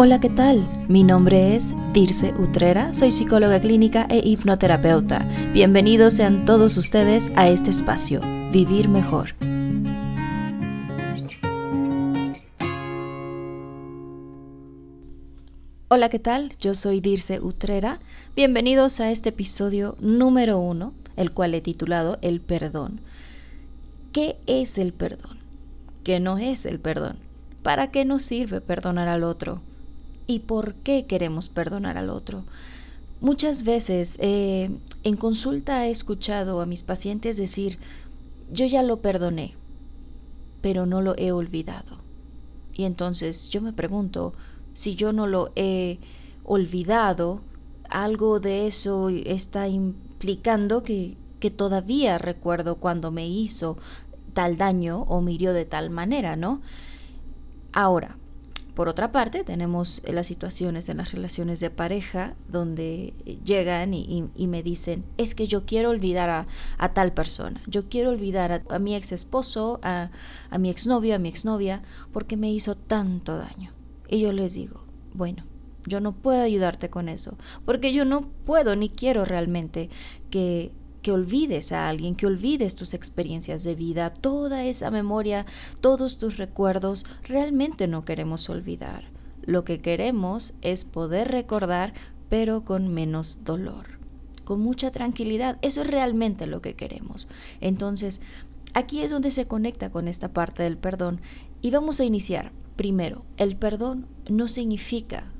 Hola, ¿qué tal? Mi nombre es Dirce Utrera, soy psicóloga clínica e hipnoterapeuta. Bienvenidos sean todos ustedes a este espacio, Vivir Mejor. Hola, ¿qué tal? Yo soy Dirce Utrera. Bienvenidos a este episodio número uno, el cual he titulado El perdón. ¿Qué es el perdón? ¿Qué no es el perdón? ¿Para qué nos sirve perdonar al otro? Y por qué queremos perdonar al otro. Muchas veces eh, en consulta he escuchado a mis pacientes decir, yo ya lo perdoné, pero no lo he olvidado. Y entonces yo me pregunto, si yo no lo he olvidado, algo de eso está implicando que, que todavía recuerdo cuando me hizo tal daño o me de tal manera, ¿no? Ahora, por otra parte, tenemos eh, las situaciones en las relaciones de pareja donde llegan y, me dicen, es que yo quiero olvidar a, tal persona, yo quiero olvidar a, mi ex esposo, a, a mi exnovio, a mi exnovia, porque me hizo tanto daño. Y yo les digo, bueno, yo no puedo ayudarte con eso, porque yo no puedo ni quiero realmente que que olvides a alguien, que olvides tus experiencias de vida, toda esa memoria, todos tus recuerdos, realmente no queremos olvidar. Lo que queremos es poder recordar, pero con menos dolor, con mucha tranquilidad. Eso es realmente lo que queremos. Entonces, aquí es donde se conecta con esta parte del perdón y vamos a iniciar. Primero, el perdón no significa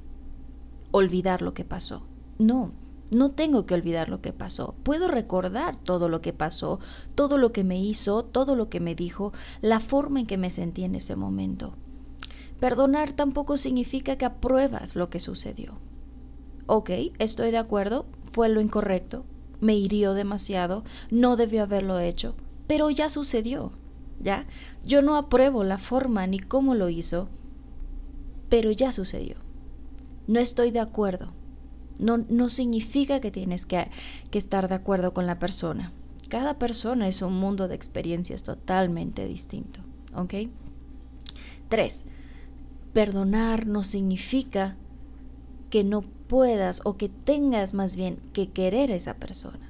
olvidar lo que pasó. No, no tengo que olvidar lo que pasó. Puedo recordar todo lo que pasó, todo lo que me hizo, todo lo que me dijo, la forma en que me sentí en ese momento. Perdonar tampoco significa que apruebas lo que sucedió. Ok, estoy de acuerdo, fue lo incorrecto, me hirió demasiado, no debió haberlo hecho, pero ya sucedió, ¿ya? Yo no apruebo la forma ni cómo lo hizo, pero ya sucedió. No estoy de acuerdo, no, no significa que tienes que, estar de acuerdo con la persona. Cada persona es un mundo de experiencias totalmente distinto. ¿Ok? Tres, perdonar no significa que no puedas o que tengas más bien que querer a esa persona.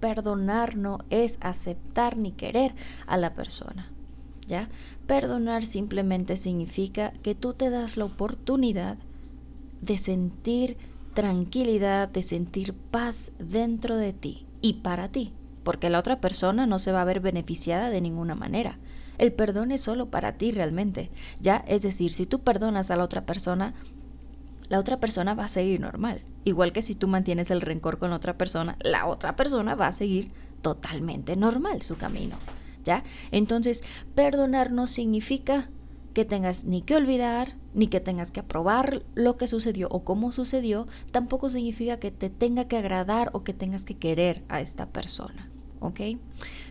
Perdonar no es aceptar ni querer a la persona. ¿Ya? Perdonar simplemente significa que tú te das la oportunidad de sentir tranquilidad, de sentir paz dentro de ti y para ti, porque la otra persona no se va a ver beneficiada de ninguna manera. El perdón es solo para ti realmente, ¿ya? Es decir, si tú perdonas a la otra persona, la otra persona va a seguir normal. Igual que si tú mantienes el rencor con otra persona, la otra persona va a seguir totalmente normal su camino, ¿ya? Entonces, perdonar no significa que tengas ni que olvidar, ni que tengas que aprobar lo que sucedió o cómo sucedió, tampoco significa que te tenga que agradar o que tengas que querer a esta persona. ¿Ok?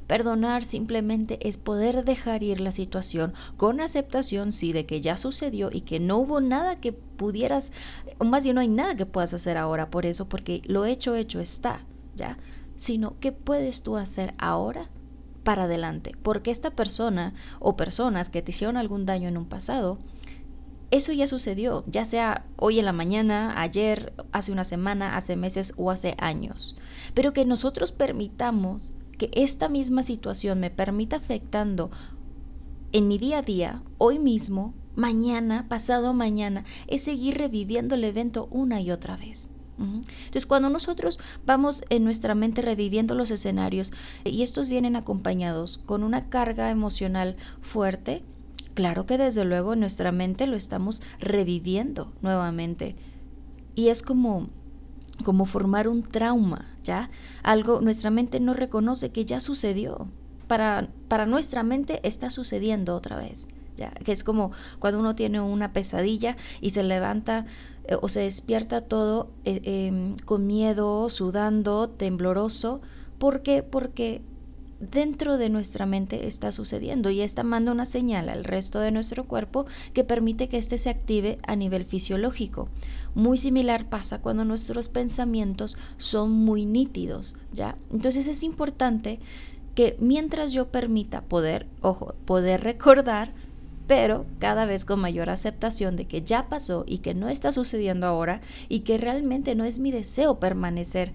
Perdonar simplemente es poder dejar ir la situación con aceptación, sí, de que ya sucedió y que no hubo nada que pudieras, o más bien no hay nada que puedas hacer ahora por eso, porque lo hecho, hecho está, ¿ya? Sino, ¿qué puedes tú hacer ahora para adelante, porque esta persona o personas que te hicieron algún daño en un pasado, eso ya sucedió, ya sea hoy en la mañana, ayer, hace una semana, hace meses o hace años. Pero que nosotros permitamos que esta misma situación me permita afectando en mi día a día, hoy mismo, mañana, pasado mañana, es seguir reviviendo el evento una y otra vez. Entonces, cuando nosotros vamos en nuestra mente reviviendo los escenarios y estos vienen acompañados con una carga emocional fuerte, claro que desde luego en nuestra mente lo estamos reviviendo nuevamente. Y es como como formar un trauma, ¿ya? Algo nuestra mente no reconoce que ya sucedió. Para, para nuestra mente está sucediendo otra vez que es como cuando uno tiene una pesadilla y se levanta eh, o se despierta todo eh, em, con miedo, sudando, tembloroso. ¿Por qué? Porque dentro de nuestra mente está sucediendo y esta manda una señal al resto de nuestro cuerpo que permite que éste se active a nivel fisiológico. Muy similar pasa cuando nuestros pensamientos son muy nítidos, ¿ya? Entonces es importante que mientras yo permita poder, ojo, poder recordar, pero cada vez con mayor aceptación de que ya pasó y que no está sucediendo ahora y que realmente no es mi deseo permanecer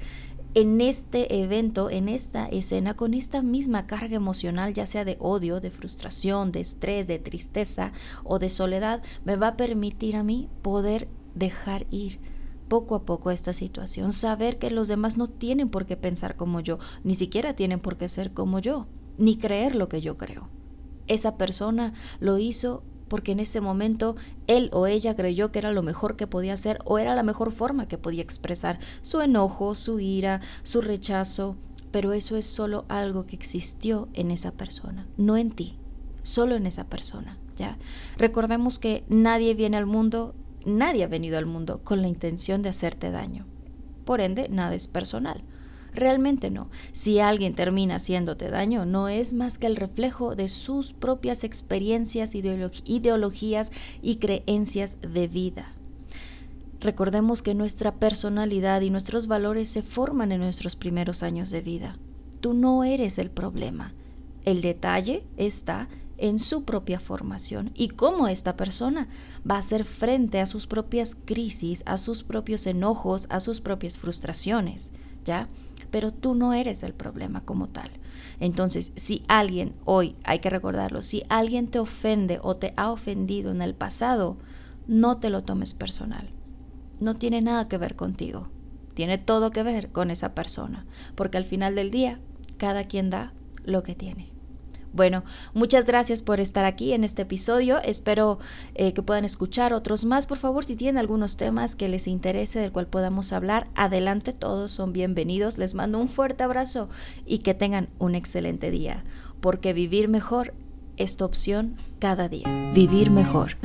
en este evento, en esta escena, con esta misma carga emocional, ya sea de odio, de frustración, de estrés, de tristeza o de soledad, me va a permitir a mí poder dejar ir poco a poco esta situación, saber que los demás no tienen por qué pensar como yo, ni siquiera tienen por qué ser como yo, ni creer lo que yo creo. Esa persona lo hizo porque en ese momento él o ella creyó que era lo mejor que podía hacer o era la mejor forma que podía expresar su enojo, su ira, su rechazo, pero eso es solo algo que existió en esa persona, no en ti, solo en esa persona, ¿ya? Recordemos que nadie viene al mundo, nadie ha venido al mundo con la intención de hacerte daño. Por ende, nada es personal. Realmente no. Si alguien termina haciéndote daño, no es más que el reflejo de sus propias experiencias, ideologías y creencias de vida. Recordemos que nuestra personalidad y nuestros valores se forman en nuestros primeros años de vida. Tú no eres el problema. El detalle está en su propia formación y cómo esta persona va a hacer frente a sus propias crisis, a sus propios enojos, a sus propias frustraciones, ¿ya? Pero tú no eres el problema como tal. Entonces, si alguien, hoy hay que recordarlo, si alguien te ofende o te ha ofendido en el pasado, no te lo tomes personal. No tiene nada que ver contigo. Tiene todo que ver con esa persona, porque al final del día, cada quien da lo que tiene. Bueno, muchas gracias por estar aquí en este episodio. Espero eh, que puedan escuchar otros más. Por favor, si tienen algunos temas que les interese del cual podamos hablar, adelante, todos son bienvenidos. Les mando un fuerte abrazo y que tengan un excelente día, porque vivir mejor es tu opción cada día. Vivir mejor.